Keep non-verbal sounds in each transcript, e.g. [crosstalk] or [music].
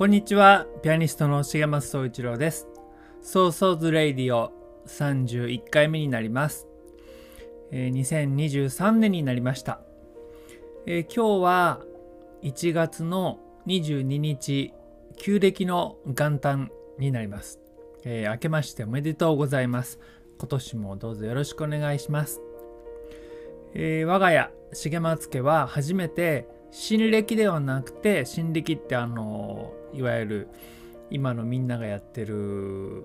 こんにちは、ピアニストの重松総一郎です。ソーソーズレイディオ31回目になります。えー2023年になりました、えー今日は1月の22日、旧暦の元旦になります。えー明けましておめでとうございます。今年もどうぞよろしくお願いします。えー我が家重松家は初めて新暦ではなくて新暦ってあのいわゆる今のみんながやってる、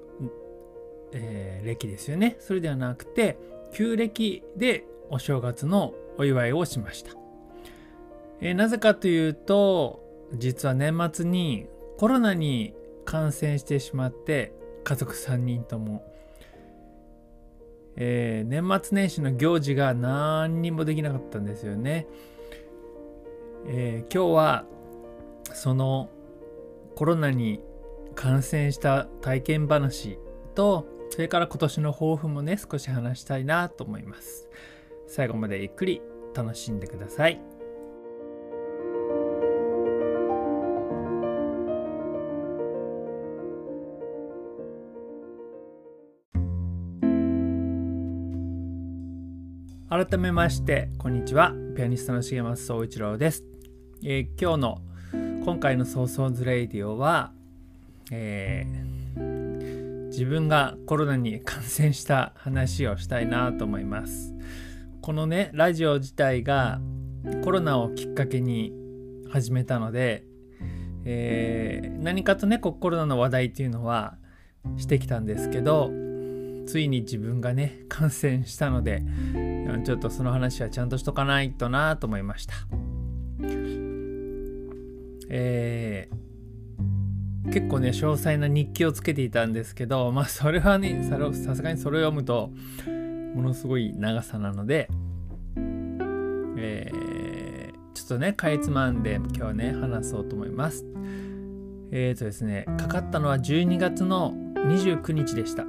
えー暦ですよね。それではなくて旧暦でお正月のお祝いをしました、えーなぜかというと実は年末にコロナに感染してしまって家族3人とも。えー年末年始の行事が何にもできなかったんですよね。えー今日はそのコロナに感染した体験話とそれから今年の抱負もね少し話したいなと思います。最後までゆっくり楽しんでください。改めましてこんにちはピアニストの重松総一郎です、えー今日の今回の「ソーソーズレイディオは」えー自分がコロナに感染した話をしたいなと思いますこのねラジオ自体がコロナをきっかけに始めたので、えー何かとねコロナの話題っていうのはしてきたんですけどついに自分がね感染したのでちょっとその話はちゃんとしとかないとなと思いました。えー結構ね詳細な日記をつけていたんですけどまあそれはねさすがにそれを読むとものすごい長さなので、えーちょっとねかいつまんで今日はね話そうと思います。えーとですねかかったのは12月の29日でした。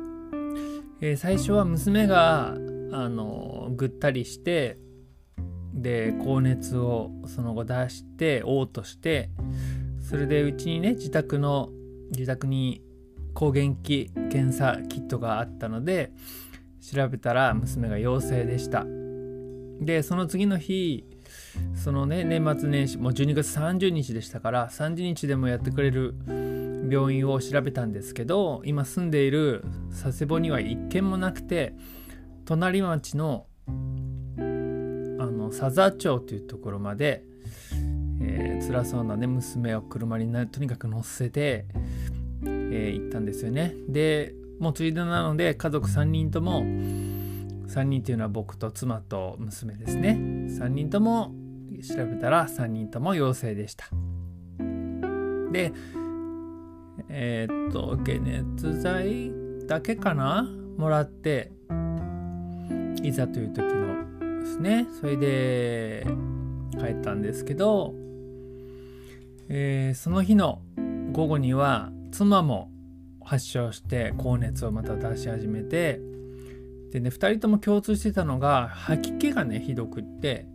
えー最初は娘があのぐったりしてで高熱をその後出して嘔吐してそれでうちにね自宅の自宅に抗原検査キットがあったので調べたら娘が陽性でした。でその次の日そのね年末年始もう12月30日でしたから30日でもやってくれる病院を調べたんですけど今住んでいる佐世保には一軒もなくて隣町のの佐沢町というところまで、えー辛そうなね娘を車にとにかく乗せて、えー行ったんですよね。でもうついでなので家族3人とも3人っていうのは僕と妻と娘ですね。3人とも調べたら3人とも陽性でした。でえーっと解熱剤だけかな？もらっていざという時のですね。それで帰ったんですけど、えーその日の午後には妻も発症して高熱をまた出し始めてでね2人とも共通してたのが吐き気がねひどくって、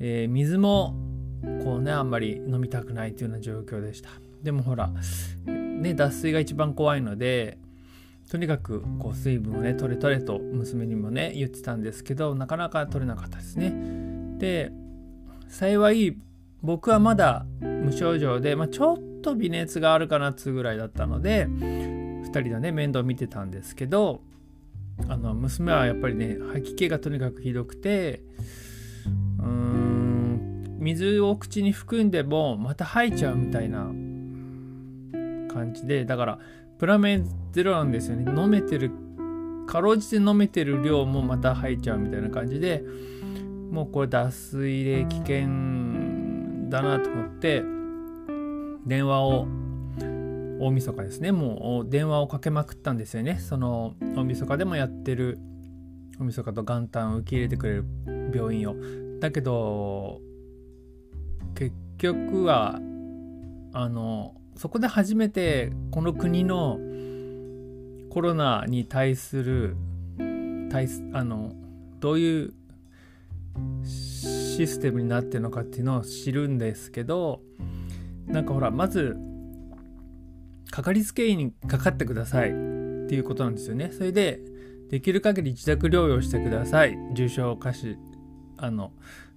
えー水もこうねあんまり飲みたくないというような状況でした。でもほらね脱水が一番怖いのでとにかくこう水分をね取れ取れと娘にもね言ってたんですけどなかなか取れなかったですね。で幸い僕はまだ無症状で、まあ、ちょっと微熱があるかなっつうぐらいだったので2人でね面倒見てたんですけどあの娘はやっぱりね吐き気がとにかくひどくてうーん水を口に含んでもまた吐いちゃうみたいな感じでだからプラメゼロなんですよね。飲めてるかろうじて飲めてる量もまた吐いちゃうみたいな感じでもうこれ脱水で危険だなと思って電話を大晦日ですね。もう電話をかけまくったんですよね。その大晦日でもやってる大晦日と元旦を受け入れてくれる病院を。だけど結局はあのそこで初めてこの国のコロナに対する対あのどういうシステムになってるのかっていうのを知るんですけどなんかほらまずかかりつけ医にかかってくださいっていうことなんですよね。それでできる限り自宅療養してください。重症化しあの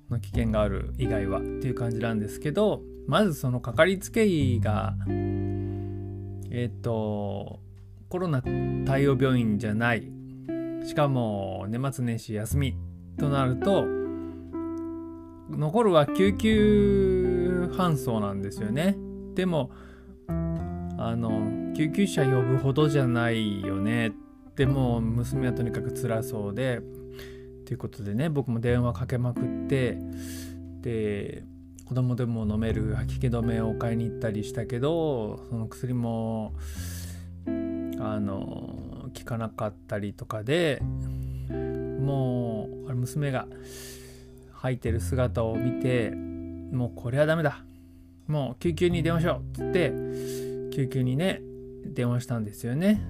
の危険がある以外はっていう感じなんですけどまずそのかかりつけ医がえっ、とコロナ対応病院じゃない。しかも年末年始休みとなると残るは救急搬送なんですよね。でもあの救急車呼ぶほどじゃないよね。でも娘はとにかく辛そうで。ということでね僕も電話かけまくって。で子供でも飲める吐き気止めを買いに行ったりしたけどその薬もあの効かなかったりとかでもうあれ娘が吐いてる姿を見てもうこれはダメだ。もう救急に電話しようっつって救急にね電話したんですよね。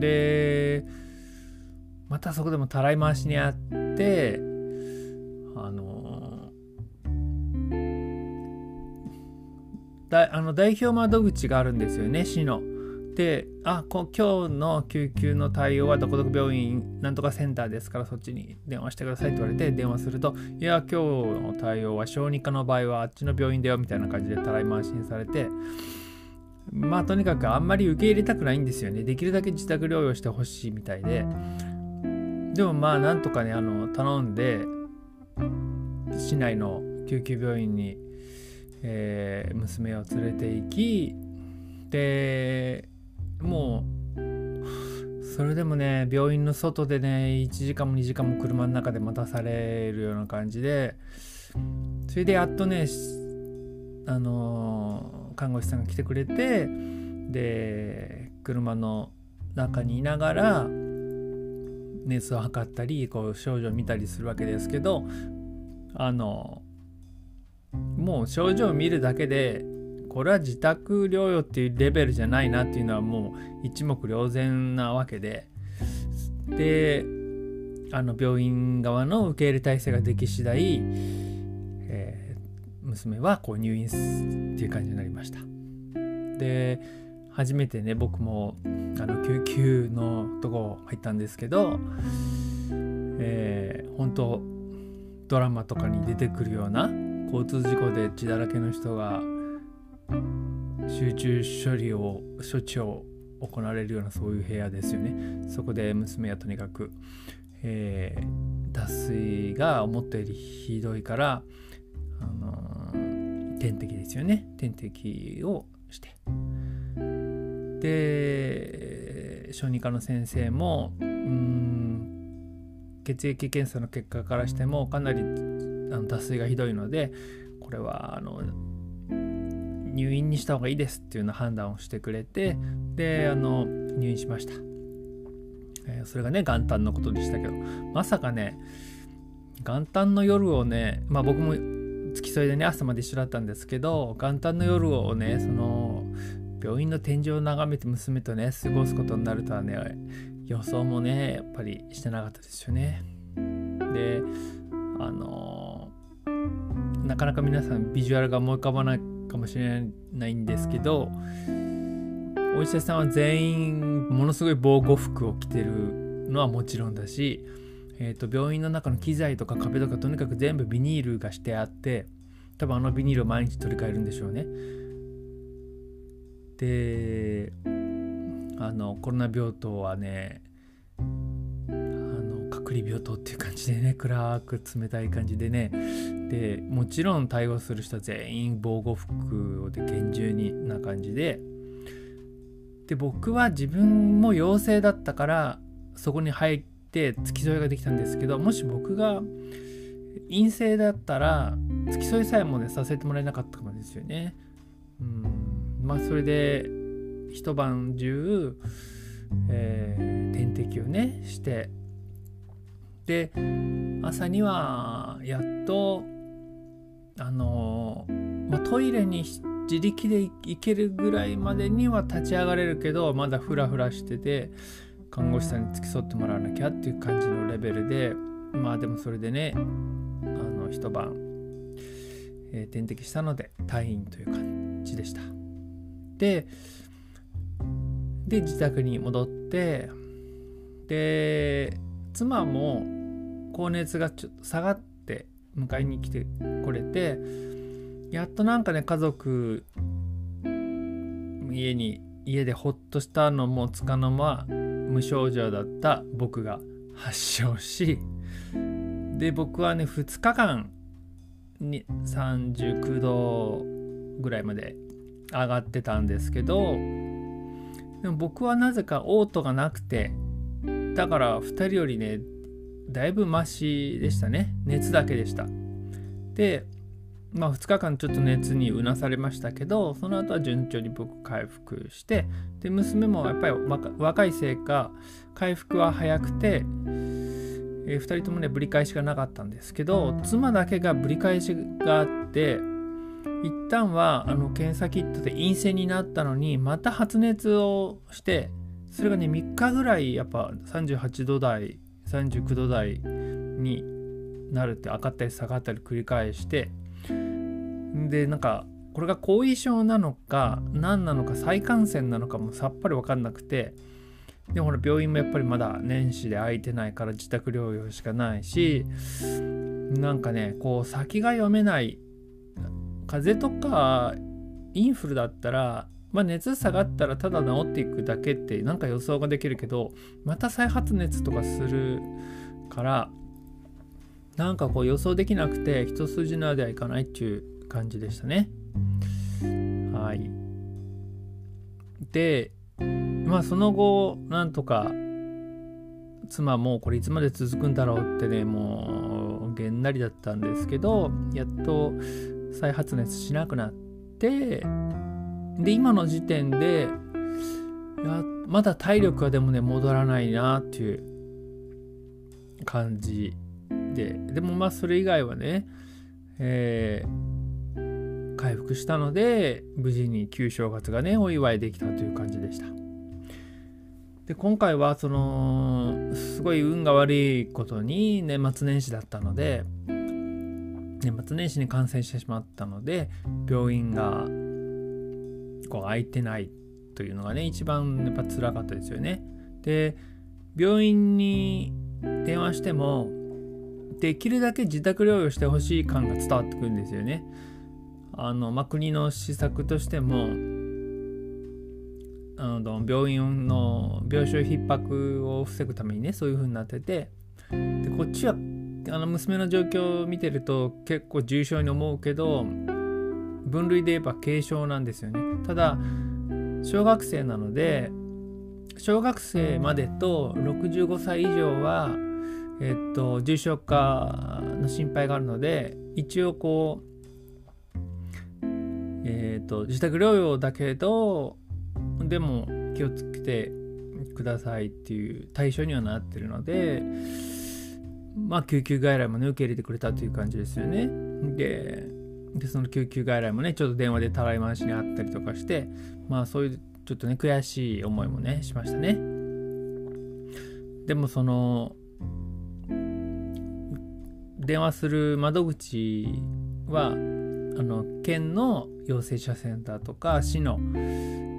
でまたそこでもたらい回しにあってだあの代表窓口があるんですよね市の。であこ今日の救急の対応はどこどこ病院なんとかセンターですからそっちに電話してくださいって言われて電話するといや今日の対応は小児科の場合はあっちの病院だよみたいな感じでたらい回しにされてまあとにかくあんまり受け入れたくないんですよねできるだけ自宅療養してほしいみたいででもまあなんとかねあの頼んで市内の救急病院に、えー、娘を連れて行きでもうそれでもね病院の外でね1時間も2時間も車の中で待たされるような感じでそれでやっとねあの看護師さんが来てくれてで車の中にいながら熱を測ったりこう症状を見たりするわけですけどあのもう症状を見るだけでこれは自宅療養っていうレベルじゃないなっていうのはもう一目瞭然なわけでであの病院側の受け入れ体制ができ次第、えー、娘はこう入院っていう感じになりました。で初めてね僕もあの救急のとこ入ったんですけど、えー、本当ドラマとかに出てくるような交通事故で血だらけの人が集中処理を処置を行われるようなそういう部屋ですよね。そこで娘はとにかく、えー、脱水が思ったよりひどいから、あのー、点滴ですよね。点滴をして。で小児科の先生もうん血液検査の結果からしてもかなりあの脱水がひどいのでこれはあの入院にした方がいいですっていうような判断をしてくれてであの入院しました、えー、それがね元旦のことでしたけどまさかね元旦の夜をねまあ僕も付き添いでね朝まで一緒だったんですけど元旦の夜をねその病院の天井を眺めて娘とね過ごすことになるとはね予想もねやっぱりしてなかったですよね。であのなかなか皆さんビジュアルが思い浮かばないかもしれないんですけどお医者さんは全員ものすごい防護服を着てるのはもちろんだし、えー、と病院の中の機材とか壁とかとにかく全部ビニールがしてあって多分あのビニールを毎日取り替えるんでしょうね。であのコロナ病棟はねあの隔離病棟っていう感じでね [laughs] 暗く冷たい感じでね。でもちろん対応する人は全員防護服で厳重にな感じで。で僕は自分も陽性だったからそこに入って付き添いができたんですけどもし僕が陰性だったら付き添いさえもねさせてもらえなかったかもですよね。うん。まあそれで一晩中、えー、点滴をねしてで朝にはやっとあのまあ、トイレに自力で行けるぐらいまでには立ち上がれるけどまだフラフラしてて看護師さんに付き添ってもらわなきゃっていう感じのレベルでまあでもそれでねあの一晩、えー、点滴したので退院という感じでした。でで自宅に戻ってで妻も高熱がちょっと下がって迎えに来てこれてやっとなんかね家族家に家でほっとしたのもつかの間無症状だった僕が発症しで僕はね2日間に39度ぐらいまで上がってたんですけどでも僕はなぜか嘔吐がなくてだから2人よりねだいぶマシでしたね。熱だけでした。でまあ2日間ちょっと熱にうなされましたけどその後は順調に僕回復してで娘もやっぱり若いせいか回復は早くて、えー、2人ともねぶり返しがなかったんですけど妻だけがぶり返しがあって一旦はあの検査キットで陰性になったのにまた発熱をしてそれがね3日ぐらいやっぱ38度台39度台になるって上がったり下がったり繰り返してでなんかこれが後遺症なのか何なのか再感染なのかもさっぱり分かんなくてでもほら病院もやっぱりまだ年始で空いてないから自宅療養しかないしなんかねこう先が読めない風邪とかインフルだったらまあ、熱下がったらただ治っていくだけってなんか予想ができるけどまた再発熱とかするからなんかこう予想できなくて一筋縄ではいかないっていう感じでしたね。はい。で、まあその後なんとか妻もこれいつまで続くんだろうってねもうげんなりだったんですけどやっと再発熱しなくなってで今の時点でいやまだ体力はでもね戻らないなっていう感じで。でもまあそれ以外はね、えー、回復したので無事に旧正月がねお祝いできたという感じでした。で今回はそのすごい運が悪いことに年末年始だったので年末年始に感染してしまったので病院がこう空いてないというのがね一番やっぱ辛かったですよね。で病院に電話してもできるだけ自宅療養してほしい感が伝わってくるんですよね。あの、まあ、国の施策としてもあの病院の病床逼迫を防ぐためにねそういう風になっててでこっちはあの娘の状況を見てると結構重症に思うけど分類で言えば軽症なんですよねただ小学生なので小学生までと65歳以上は、えっと、重症化の心配があるので一応こう、えっと、自宅療養だけどでも気をつけてくださいっていう対象にはなってるのでまあ救急外来もね受け入れてくれたという感じですよね。ででその救急外来もねちょっと電話でたらい回しにあったりとかしてまあそういうちょっとね悔しい思いもねしましたね。でもその電話する窓口はあの県の陽性者センターとか市の、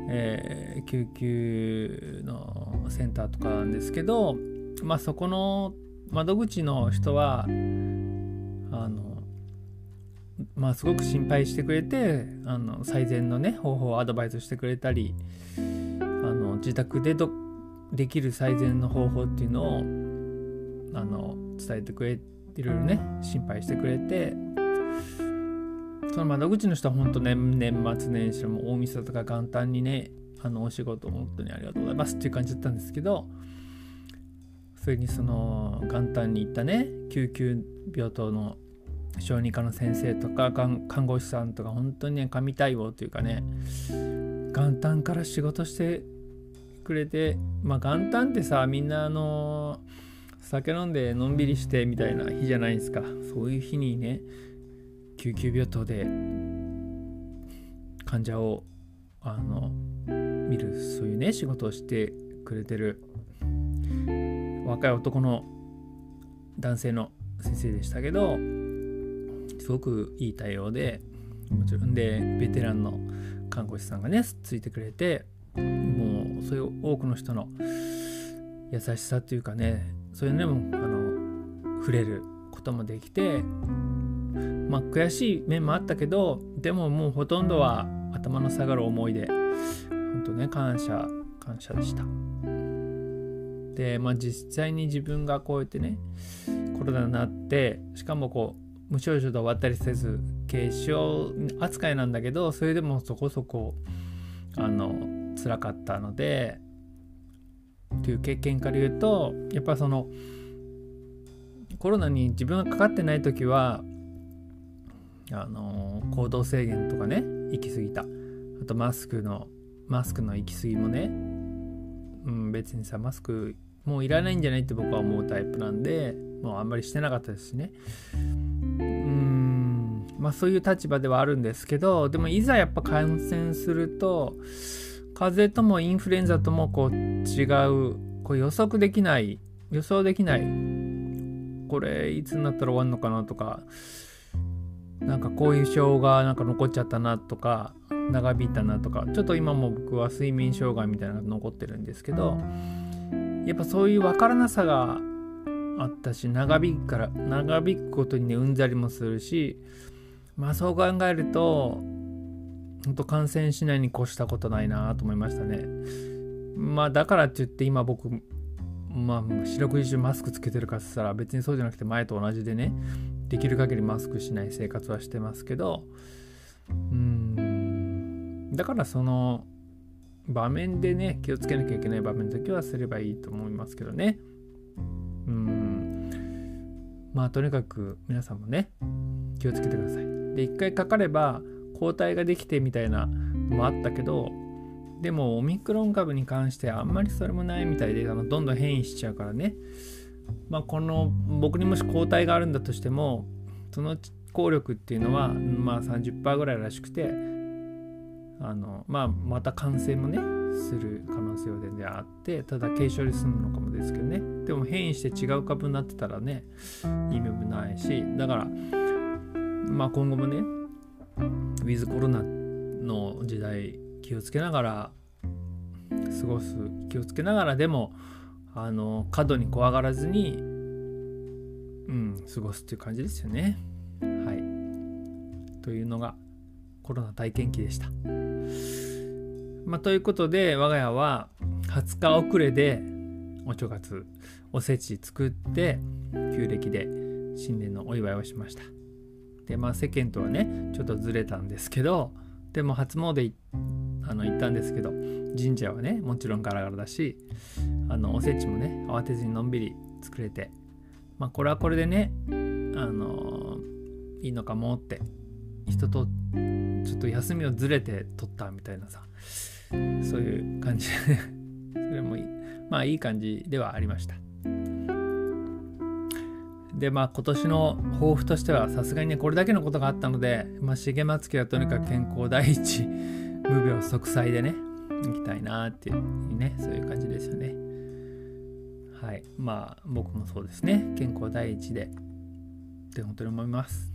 えー、救急のセンターとかなんですけどまあそこの窓口の人はまあすごく心配してくれてあの最善のね方法をアドバイスしてくれたりあの自宅でどできる最善の方法っていうのをあの伝えてくれいろいろね心配してくれてその窓口の人は本当ね年末年始も大晦日とか元旦にねあのお仕事本当にありがとうございますっていう感じだったんですけどそれにその元旦に行ったね救急病棟の小児科の先生とか看護師さんとか本当にね神対応というかね元旦から仕事してくれてまあ元旦ってさみんなあの酒飲んでのんびりしてみたいな日じゃないですか。そういう日にね救急病棟で患者をあの見るそういうね仕事をしてくれてる若い男の男性の先生でしたけどすごくいい対応でもちろん。でベテランの看護師さんがねついてくれてもうそういう多くの人の優しさというかねそういうのもあの触れることもできてまあ悔しい面もあったけどでももうほとんどは頭の下がる思いで本当ね感謝感謝でした。でまあ実際に自分がこうやってねコロナになってしかもこう無症状で終わったりせず軽症扱いなんだけどそれでもそこそこあの辛かったのでという経験から言うとやっぱそのコロナに自分がかかってない時はあの行動制限とかね行き過ぎた。あとマスクのマスクの行き過ぎもね、うん、別にさマスクもういらないんじゃないって僕は思うタイプなんでもうあんまりしてなかったですしね。うん。まあそういう立場ではあるんですけどでもいざやっぱ感染すると風邪ともインフルエンザともこう違うこう予測できない予想できないこれいつになったら終わるのかなとかなんか後遺症がなんか残っちゃったなとか長引いたなとかちょっと今も僕は睡眠障害みたいなのが残ってるんですけどやっぱそういう分からなさがあったし長引くから長引くことにねうんざりもするしまあそう考えると本当感染しないに越したことないなと思いましたね。まあだからって言って今僕まあ四六時中マスクつけてるかっつったら別にそうじゃなくて前と同じでねできる限りマスクしない生活はしてますけどうんだからその場面でね気をつけなきゃいけない場面だけはすればいいと思いますけどね。うん。まあとにかく皆さんもね気をつけてください。で一回かかれば抗体ができてみたいなのもあったけどでもオミクロン株に関してあんまりそれもないみたいであのどんどん変異しちゃうからね。まあこの僕にもし抗体があるんだとしてもその効力っていうのはまあ30%ぐらいらしくてあのまあまた感染もねする可能性は全然あってただ軽症で済むのかもですけどね。でも変異して違う株になってたらねいい部分ないしだからまあ今後もねウィズコロナの時代気をつけながら過ごす気をつけながらでもあの過度に怖がらずにうん過ごすっていう感じですよね。はい。というのがコロナ体験記でした。まあということで我が家は20日遅れでお正月おせち作って旧暦で新年のお祝いをしました。でまあ世間とはねちょっとずれたんですけどでも初詣あの行ったんですけど神社はねもちろんガラガラだしあのおせちもね慌てずにのんびり作れてまあこれはこれでねあのいいのかもって人とちょっと休みをずれて取ったみたいなさそういう感じ [laughs] それもいい。まあいい感じではありました。でまあ今年の抱負としてはさすがにねこれだけのことがあったので、まあ、重松家はとにかく健康第一無病息災でね行きたいなっていうねそういう感じですよね。はい。まあ僕もそうですね。健康第一でって本当に思います。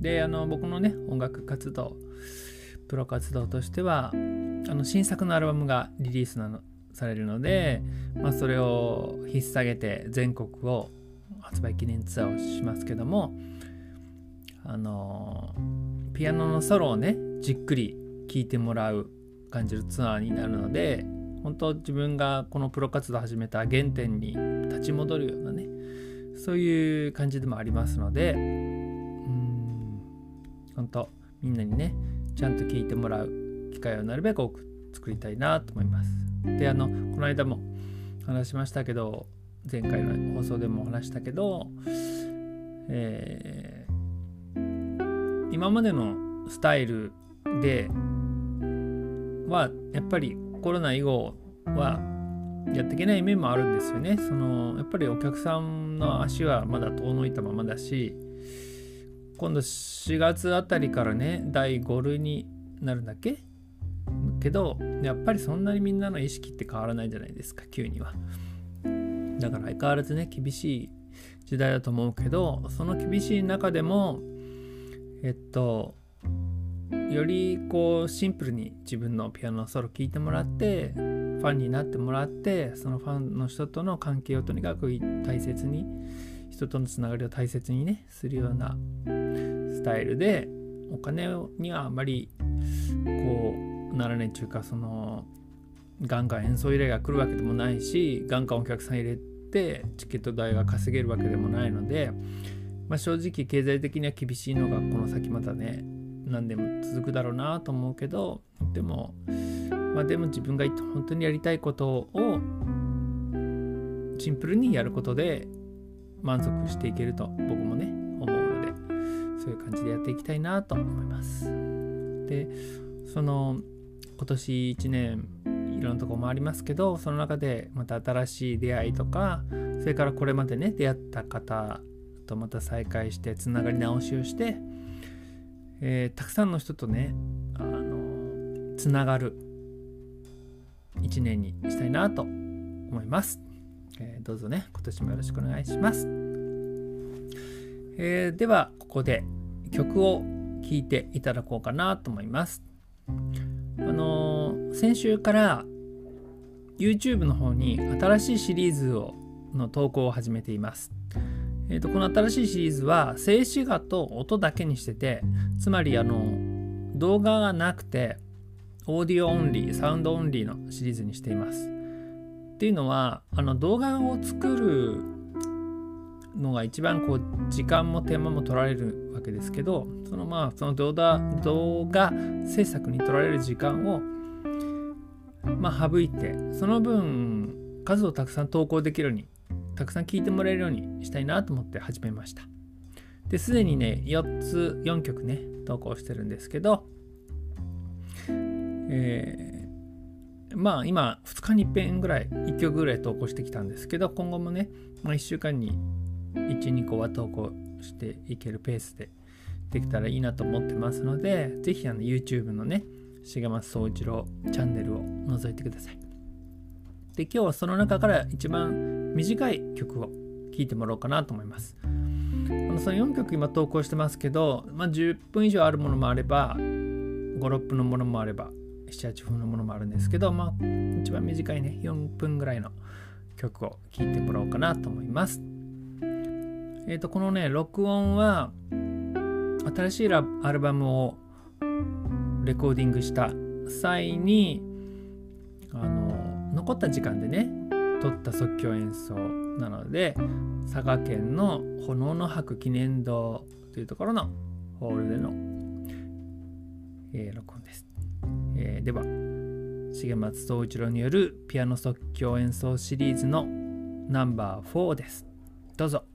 であの僕のね音楽活動プロ活動としてはあの新作のアルバムがリリースなのされるので、まあ、それを引っ提げて全国を発売記念ツアーをしますけどもあのピアノのソロをねじっくり聴いてもらう感じるツアーになるので本当自分がこのプロ活動を始めた原点に立ち戻るようなねそういう感じでもありますのでうん本当みんなにねちゃんと聞いてもらう機会をなるべく多く作りたいなと思います。であのこの間も話しましたけど前回の放送でも話したけど、えー、今までのスタイルではやっぱりコロナ以後はやっていけない面もあるんですよね。そのやっぱりお客さんの足はまだ遠のいたままだし今度4月あたりからね第5類になるんだっけ？けどやっぱりそんなにみんなの意識って変わらないじゃないですか急には。だから相変わらずね厳しい時代だと思うけどその厳しい中でもえっとよりこうシンプルに自分のピアノのソロ聴いてもらってファンになってもらってそのファンの人との関係をとにかく大切に人とのつながりを大切にねするようなスタイルでお金にはあまりこうならないっていうかそのガンガン演奏依頼が来るわけでもないしガンガンお客さん入れてチケット代が稼げるわけでもないので、まあ、正直経済的には厳しいのがこの先またね何でも続くだろうなと思うけどでもまあでも自分が本当にやりたいことをシンプルにやることで満足していけると僕もね思うのでそういう感じでやっていきたいなと思います。でその今年1年いろんなとこもありますけどその中でまた新しい出会いとかそれからこれまでね出会った方とまた再会してつながり直しをしてえー、たくさんの人とねあのつながる一年にしたいなと思います、えー、どうぞね今年もよろしくお願いします、えー、ではここで曲を聴いていただこうかなと思います。あの先週から YouTube の方に新しいシリーズをの投稿を始めています。えーと、この新しいシリーズは静止画と音だけにしててつまりあの動画がなくてaudio only sound only のシリーズにしています。っていうのはあの動画を作るのが一番こう時間も手間も取られるけですけどそのまあその動画動画制作に取られる時間をまあ省いてその分数をたくさん投稿できるようにたくさん聞いてもらえるようにしたいなと思って始めました。で、すでにね、4つ、4曲ね、投稿してるんですけど、えー、まあ今、2日に一遍ぐらい、1曲ぐらい投稿してきたんですけど、今後もね、まあ、1週間に1、2個は投稿していけるペースでできたらいいなと思ってますので、ぜひあの YouTube のね、重松総一郎チャンネルを覗いてください。で、今日はその中から一番短い曲を聴いてもらおうかなと思います。あのその4曲今投稿してますけど、まあ、10分以上あるものもあれば56分のものもあれば78分のものもあるんですけど、まあ、一番短いね4分ぐらいの曲を聴いてもらおうかなと思います。えっ、ー、とこのね録音は新しいアルバムをレコーディングした際にあの残った時間でね取った即興演奏なので佐賀県の炎の博記念堂というところのホールでの、えー、録音です、えー、では重松総一郎によるピアノ即興演奏シリーズのナンバー4です。どうぞ。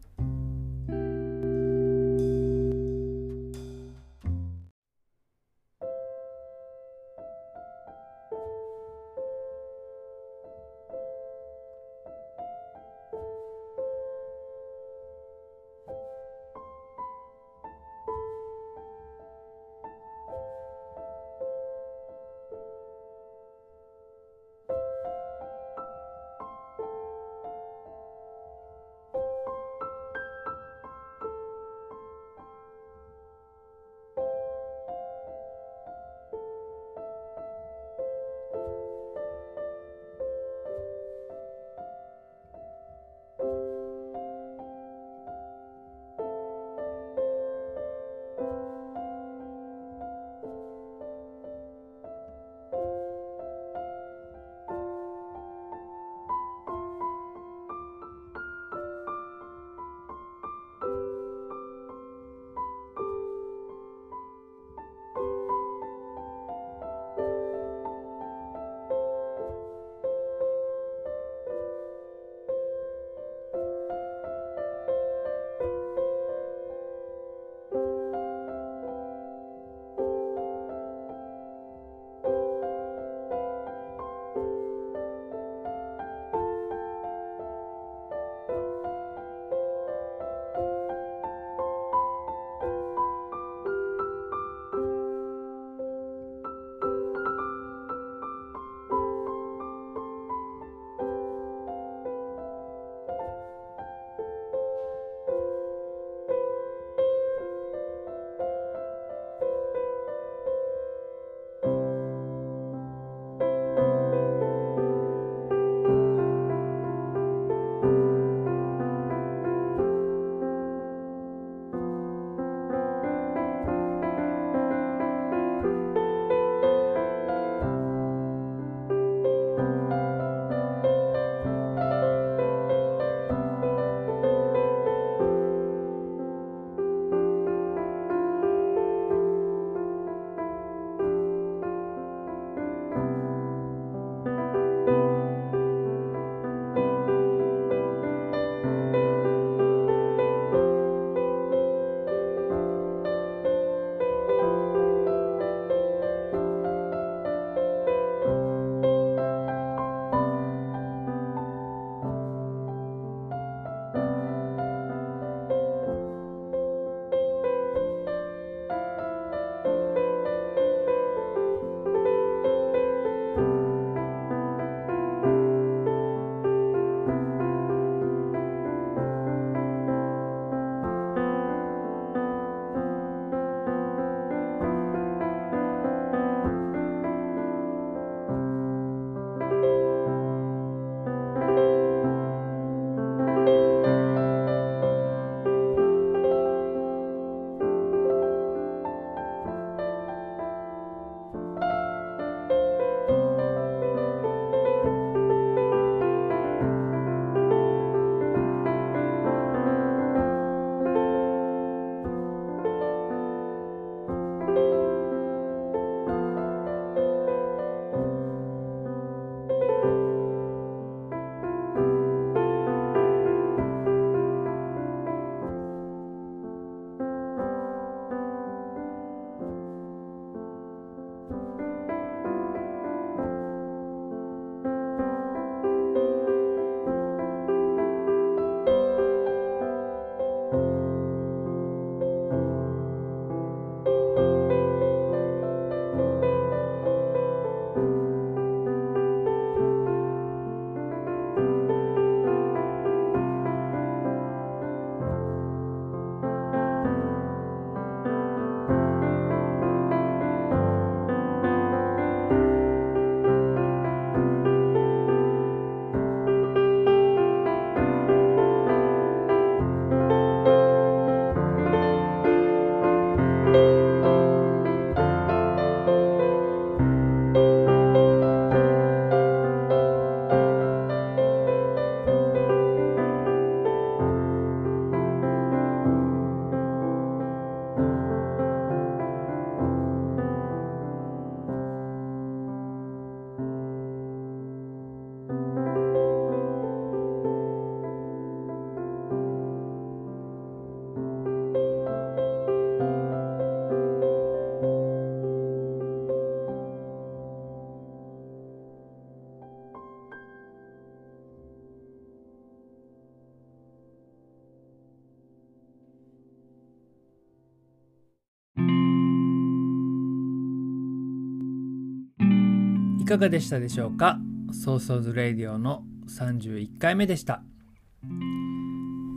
かがでしたでしょうか？ソーソーズレディオの31回目でした。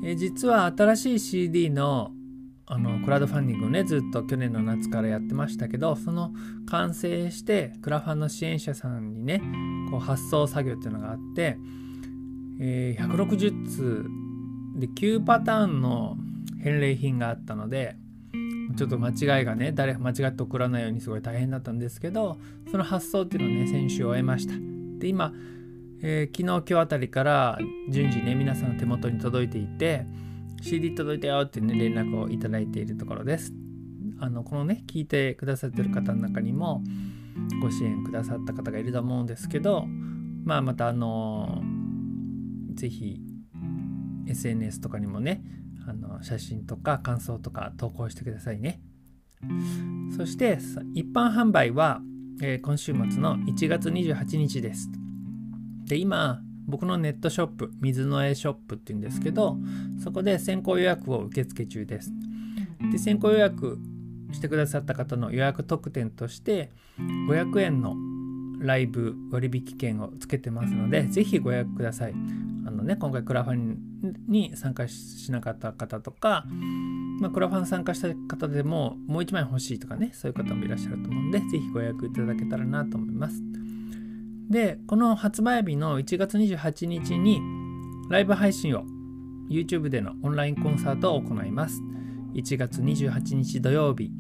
え実は新しい CD のあのクラウドファンディングをねずっと去年の夏からやってましたけどその完成してクラファンの支援者さんにねこう発送作業っていうのがあって、えー、160通で9パターンの返礼品があったのでちょっと間違いがね誰間違って送らないようにすごい大変だったんですけどその発送っていうのをね先週終えました。で今、えー、昨日今日あたりから順次ね皆さんの手元に届いていて CD 届いたよってね連絡をいただいているところです。あのこのね聞いてくださってる方の中にもご支援くださった方がいると思うんですけどまあまたあの是非 SNS とかにもねあの写真とか感想とか投稿してくださいね。そして一般販売は、えー、今週末の1月28日です。で今僕のネットショップ水の絵ショップっていうんですけどそこで先行予約を受付中です。で先行予約してくださった方の予約特典として500円のライブ割引券をつけてますのでぜひご予約ください。あのね今回クラファンに参加しなかった方とか、まあ、クラファン参加した方でももう1枚欲しいとかねそういう方もいらっしゃると思うんで是非ご予約いただけたらなと思います。でこの発売日の1月28日にライブ配信を YouTube でのオンラインコンサートを行います。1月28日土曜日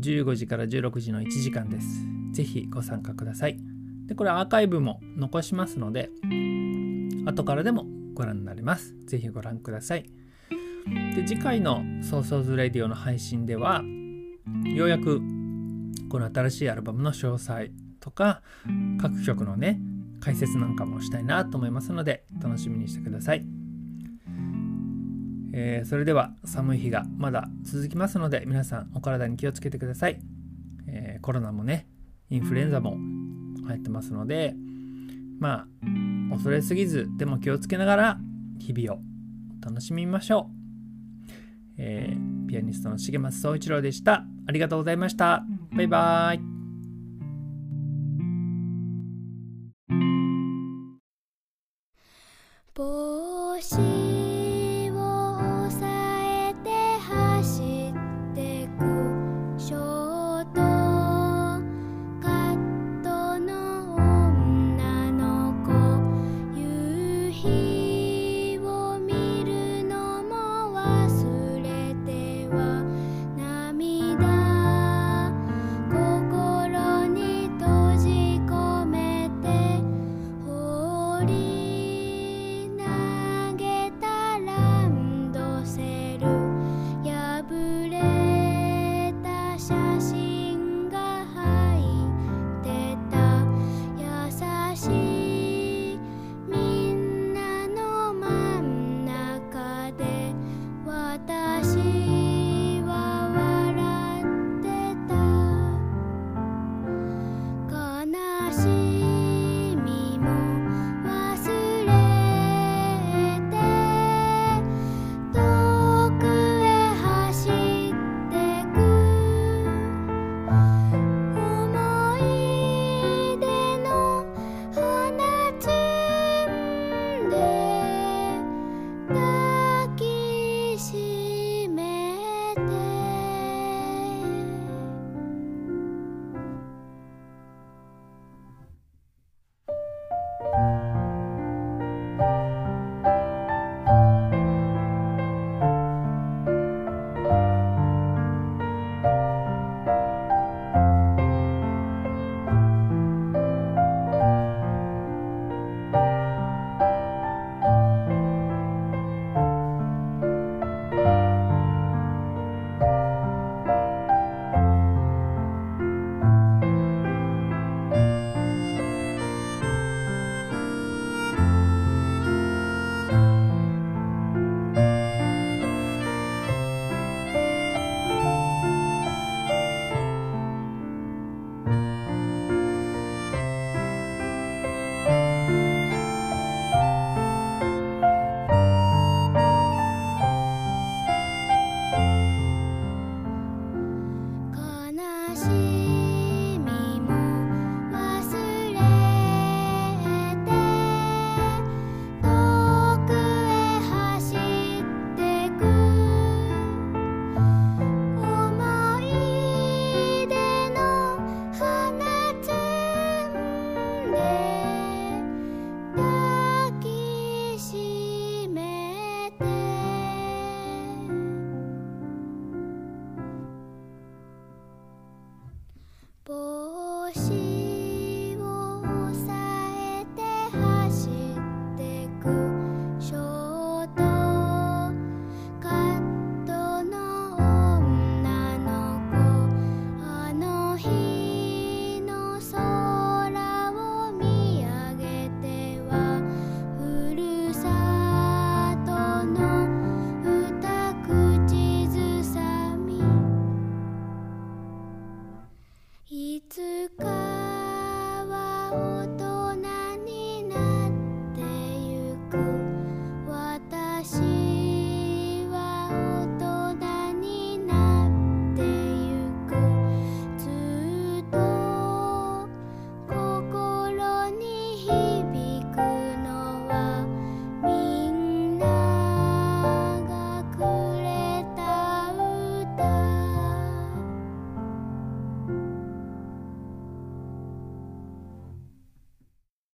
15時から16時の1時間です。ぜひご参加ください。でこれアーカイブも残しますので後からでもご覧になれます。ぜひご覧ください。で次回のソーソーズレディオの配信ではようやくこの新しいアルバムの詳細とか各曲のね解説なんかもしたいなと思いますので楽しみにしてください。えー、それでは寒い日がまだ続きますので皆さんお体に気をつけてください。えー、コロナもねインフルエンザも流行ってますのでまあ恐れすぎずでも気をつけながら日々を楽しみましょう、えー、ピアニストの重松総一郎でした。ありがとうございました。バイバーイ。帽子